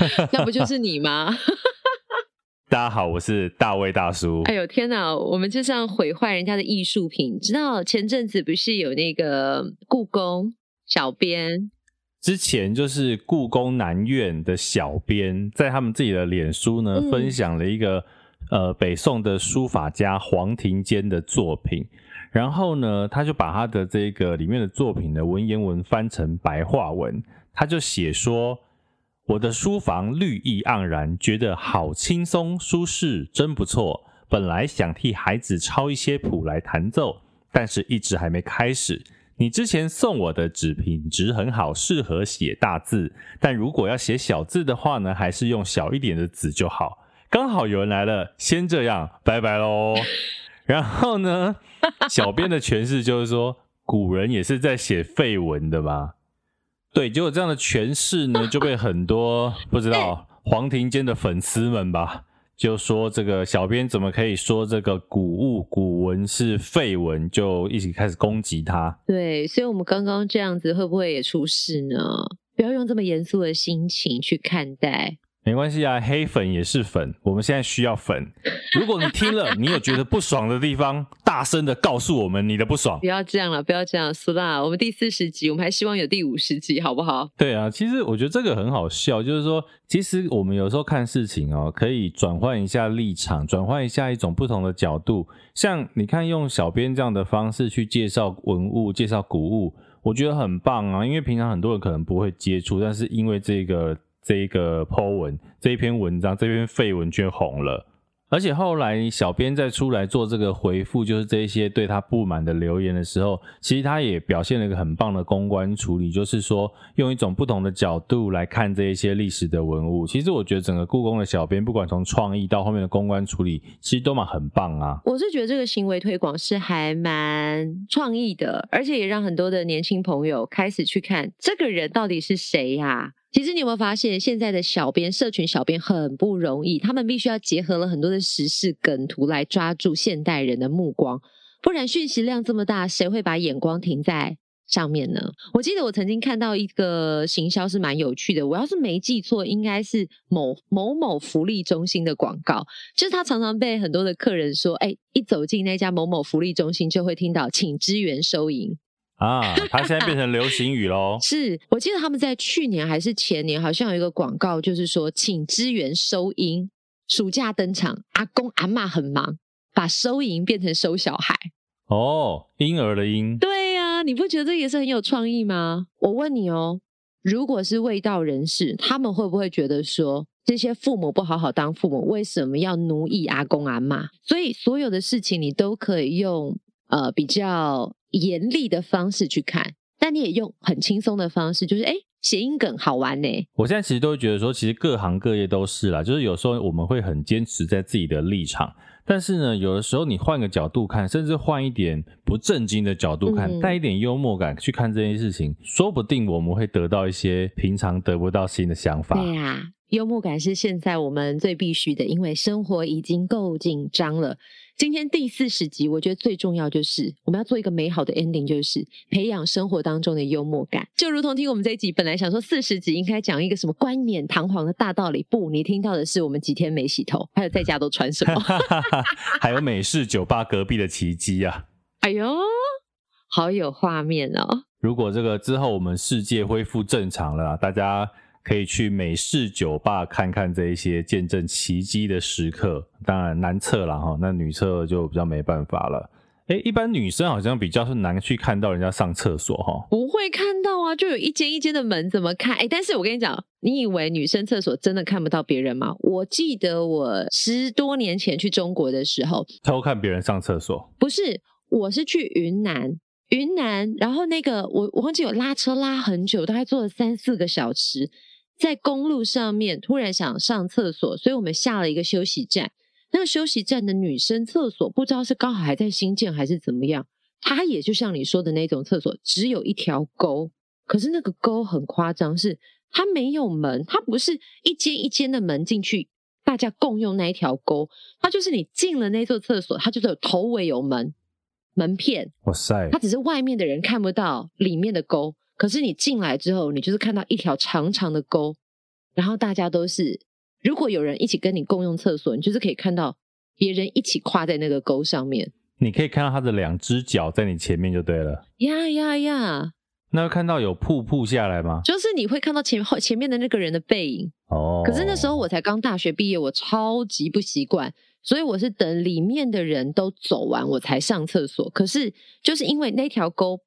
<laughs> 那不就是你吗？大家好，我是大卫大叔。哎呦天哪，我们就这样毁坏人家的艺术品。知道前阵子不是有那个故宫小编？之前就是故宫南院的小编在他们自己的脸书呢，分享了一个呃北宋的书法家黄庭坚的作品，然后呢，他就把他的这个里面的作品的文言文翻成白话文，他就写说：“我的书房绿意盎然，觉得好轻松舒适，真不错。本来想替孩子抄一些谱来弹奏，但是一直还没开始。”你之前送我的纸品质很好，适合写大字，但如果要写小字的话呢，还是用小一点的纸就好。刚好有人来了，先这样，拜拜喽。然后呢，小编的诠释就是说，古人也是在写废文的嘛。对，结果这样的诠释呢，就被很多不知道黄庭坚的粉丝们吧。就说这个小编怎么可以说这个古物古文是废文，就一起开始攻击他。对，所以我们刚刚这样子会不会也出事呢？不要用这么严肃的心情去看待。没关系啊，黑粉也是粉，我们现在需要粉。如果你听了，你有觉得不爽的地方，<laughs> 大声的告诉我们你的不爽。不要这样了，不要这样，苏拉，我们第四十集，我们还希望有第五十集，好不好？对啊，其实我觉得这个很好笑，就是说，其实我们有时候看事情哦，可以转换一下立场，转换一下一种不同的角度。像你看，用小编这样的方式去介绍文物、介绍古物，我觉得很棒啊，因为平常很多人可能不会接触，但是因为这个。这一个 po 文，这一篇文章，这篇废文却红了，而且后来小编再出来做这个回复，就是这些对他不满的留言的时候，其实他也表现了一个很棒的公关处理，就是说用一种不同的角度来看这一些历史的文物。其实我觉得整个故宫的小编，不管从创意到后面的公关处理，其实都蛮很棒啊。我是觉得这个行为推广是还蛮创意的，而且也让很多的年轻朋友开始去看这个人到底是谁呀、啊。其实你有没有发现，现在的小编、社群小编很不容易，他们必须要结合了很多的时事梗图来抓住现代人的目光，不然讯息量这么大，谁会把眼光停在上面呢？我记得我曾经看到一个行销是蛮有趣的，我要是没记错，应该是某某某福利中心的广告，就是他常常被很多的客人说，哎，一走进那家某某福利中心，就会听到请支援收银。啊，它现在变成流行语喽。是，我记得他们在去年还是前年，好像有一个广告，就是说请支援收银。暑假登场，阿公阿妈很忙，把收银变成收小孩。哦，婴儿的婴。对呀、啊。啊，你不觉得这也是很有创意吗？我问你哦，如果是卫道人士，他们会不会觉得说，这些父母不好好当父母，为什么要奴役阿公阿妈？所以所有的事情你都可以用呃比较严厉的方式去看，但你也用很轻松的方式，就是诶谐音梗好玩呢。我现在其实都会觉得说，其实各行各业都是啦，就是有时候我们会很坚持在自己的立场。但是呢，有的时候你换个角度看，甚至换一点不正经的角度看，带、嗯、一点幽默感去看这件事情，说不定我们会得到一些平常得不到新的想法。对呀、啊，幽默感是现在我们最必须的，因为生活已经够紧张了。今天第四十集，我觉得最重要就是我们要做一个美好的 ending，就是培养生活当中的幽默感。就如同听我们这一集，本来想说四十集应该讲一个什么冠冕堂皇的大道理，不，你听到的是我们几天没洗头，还有在家都穿什么，<laughs> 还有美式酒吧隔壁的奇迹啊！哎呦，好有画面哦！如果这个之后我们世界恢复正常了，大家。可以去美式酒吧看看这一些见证奇迹的时刻，当然男厕啦哈，那女厕就比较没办法了。诶，一般女生好像比较是难去看到人家上厕所哈，不会看到啊，就有一间一间的门，怎么看？诶，但是我跟你讲，你以为女生厕所真的看不到别人吗？我记得我十多年前去中国的时候，偷看别人上厕所，不是，我是去云南。云南，然后那个我我忘记有拉车拉很久，大概坐了三四个小时，在公路上面突然想上厕所，所以我们下了一个休息站。那个休息站的女生厕所不知道是刚好还在新建还是怎么样，它也就像你说的那种厕所，只有一条沟，可是那个沟很夸张，是它没有门，它不是一间一间的门进去，大家共用那一条沟，它就是你进了那座厕所，它就是有头尾有门。门片，哇塞！它只是外面的人看不到里面的沟，可是你进来之后，你就是看到一条长长的沟，然后大家都是，如果有人一起跟你共用厕所，你就是可以看到别人一起跨在那个沟上面，你可以看到他的两只脚在你前面就对了。呀呀呀！那会看到有瀑布下来吗？就是你会看到前后前面的那个人的背影哦。可是那时候我才刚大学毕业，我超级不习惯。所以我是等里面的人都走完，我才上厕所。可是就是因为那条沟，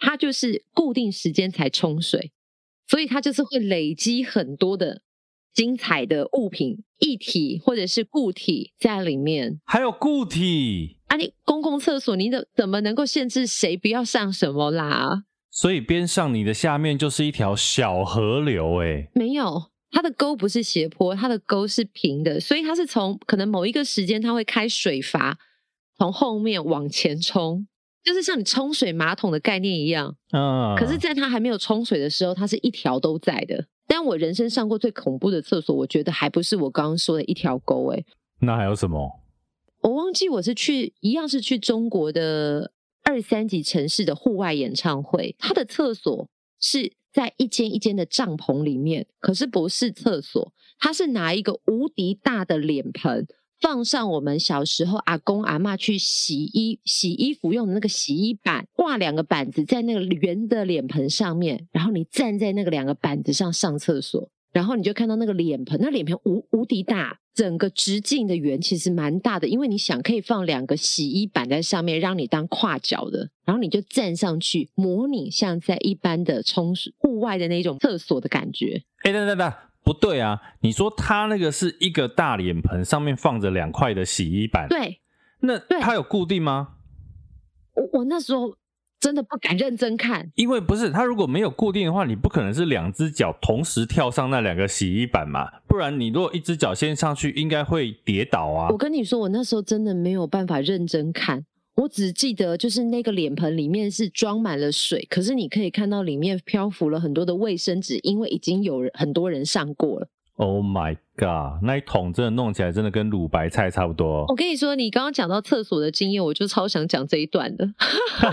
它就是固定时间才冲水，所以它就是会累积很多的精彩的物品、液体或者是固体在里面。还有固体啊！你公共厕所，你怎怎么能够限制谁不要上什么啦？所以边上你的下面就是一条小河流，诶。没有。它的沟不是斜坡，它的沟是平的，所以它是从可能某一个时间，它会开水阀，从后面往前冲，就是像你冲水马桶的概念一样。嗯。可是，在它还没有冲水的时候，它是一条都在的。但我人生上过最恐怖的厕所，我觉得还不是我刚刚说的一条沟。诶，那还有什么？我忘记我是去一样是去中国的二三级城市的户外演唱会，它的厕所是。在一间一间的帐篷里面，可是不是厕所，它是拿一个无敌大的脸盆，放上我们小时候阿公阿嬷去洗衣洗衣服用的那个洗衣板，挂两个板子在那个圆的脸盆上面，然后你站在那个两个板子上上厕所。然后你就看到那个脸盆，那脸盆无无敌大，整个直径的圆其实蛮大的，因为你想可以放两个洗衣板在上面，让你当跨脚的，然后你就站上去，模拟像在一般的冲户外的那种厕所的感觉。哎，等等等，不对啊！你说他那个是一个大脸盆，上面放着两块的洗衣板，对，那它有固定吗？我我那时候。真的不敢认真看，因为不是它如果没有固定的话，你不可能是两只脚同时跳上那两个洗衣板嘛，不然你如果一只脚先上去，应该会跌倒啊。我跟你说，我那时候真的没有办法认真看，我只记得就是那个脸盆里面是装满了水，可是你可以看到里面漂浮了很多的卫生纸，因为已经有人很多人上过了。Oh my god！那一桶真的弄起来真的跟卤白菜差不多。我跟你说，你刚刚讲到厕所的经验，我就超想讲这一段的。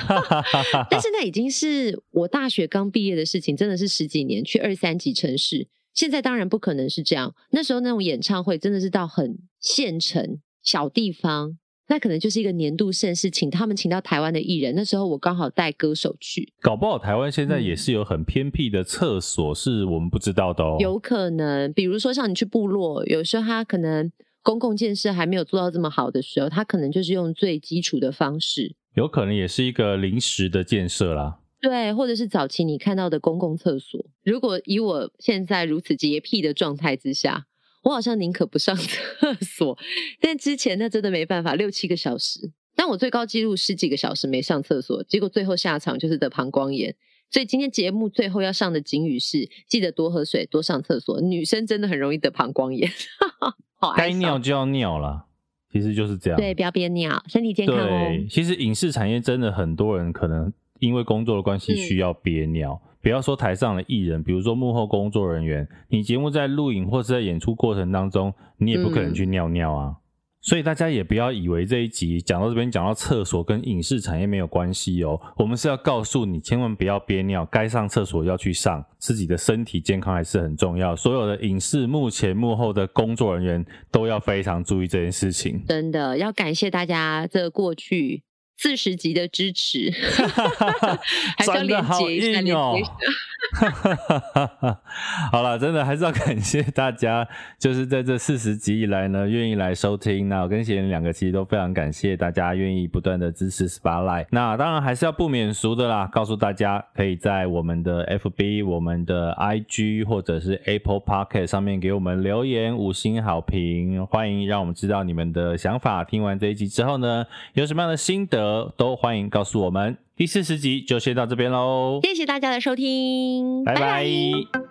<laughs> 但是那已经是我大学刚毕业的事情，真的是十几年去二三级城市。现在当然不可能是这样。那时候那种演唱会真的是到很县城小地方。那可能就是一个年度盛事，请他们请到台湾的艺人。那时候我刚好带歌手去，搞不好台湾现在也是有很偏僻的厕所，是我们不知道的哦。有可能，比如说像你去部落，有时候他可能公共建设还没有做到这么好的时候，他可能就是用最基础的方式。有可能也是一个临时的建设啦。对，或者是早期你看到的公共厕所。如果以我现在如此洁癖的状态之下，我好像宁可不上 <laughs> 厕所。但之前那真的没办法，六七个小时。但我最高纪录十几个小时没上厕所，结果最后下场就是得膀胱炎。所以今天节目最后要上的警语是：记得多喝水，多上厕所。女生真的很容易得膀胱炎，<laughs> 好该尿就要尿了，其实就是这样。对，不要憋尿，身体健康哦。对，其实影视产业真的很多人可能因为工作的关系需要憋尿。嗯、不要说台上的艺人，比如说幕后工作人员，你节目在录影或是在演出过程当中，你也不可能去尿尿啊。嗯所以大家也不要以为这一集讲到这边讲到厕所跟影视产业没有关系哦，我们是要告诉你，千万不要憋尿，该上厕所要去上，自己的身体健康还是很重要。所有的影视幕前幕后的工作人员都要非常注意这件事情。真的要感谢大家这过去。四十级的支持，<laughs> 还是要连接一下，连接一下。哈 <laughs> 好了，真的还是要感谢大家，就是在这四十集以来呢，愿意来收听。那我跟贤两个其实都非常感谢大家愿意不断的支持 Spotlight。那当然还是要不免俗的啦，告诉大家可以在我们的 FB、我们的 IG 或者是 Apple Podcast 上面给我们留言五星好评，欢迎让我们知道你们的想法。听完这一集之后呢，有什么样的心得？都欢迎告诉我们。第四十集就先到这边喽，谢谢大家的收听，拜拜。拜拜。